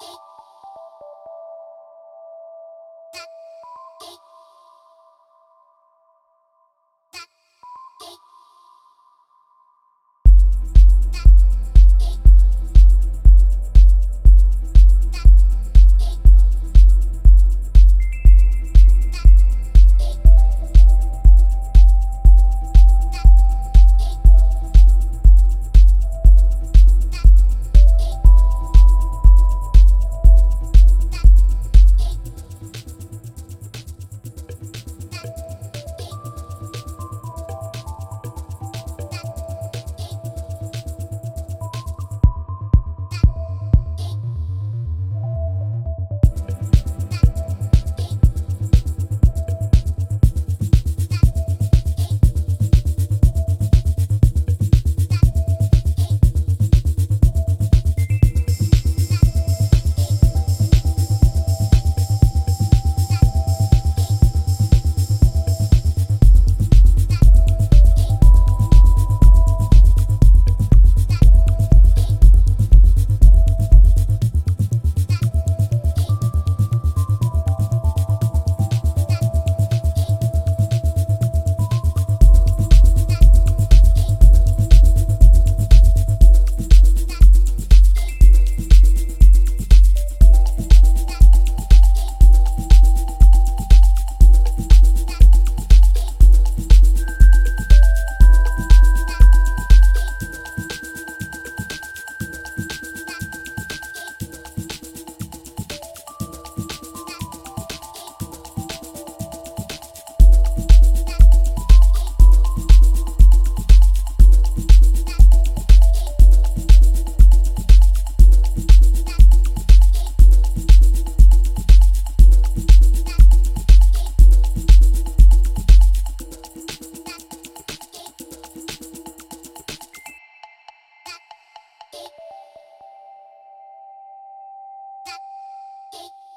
Thank you. Hey.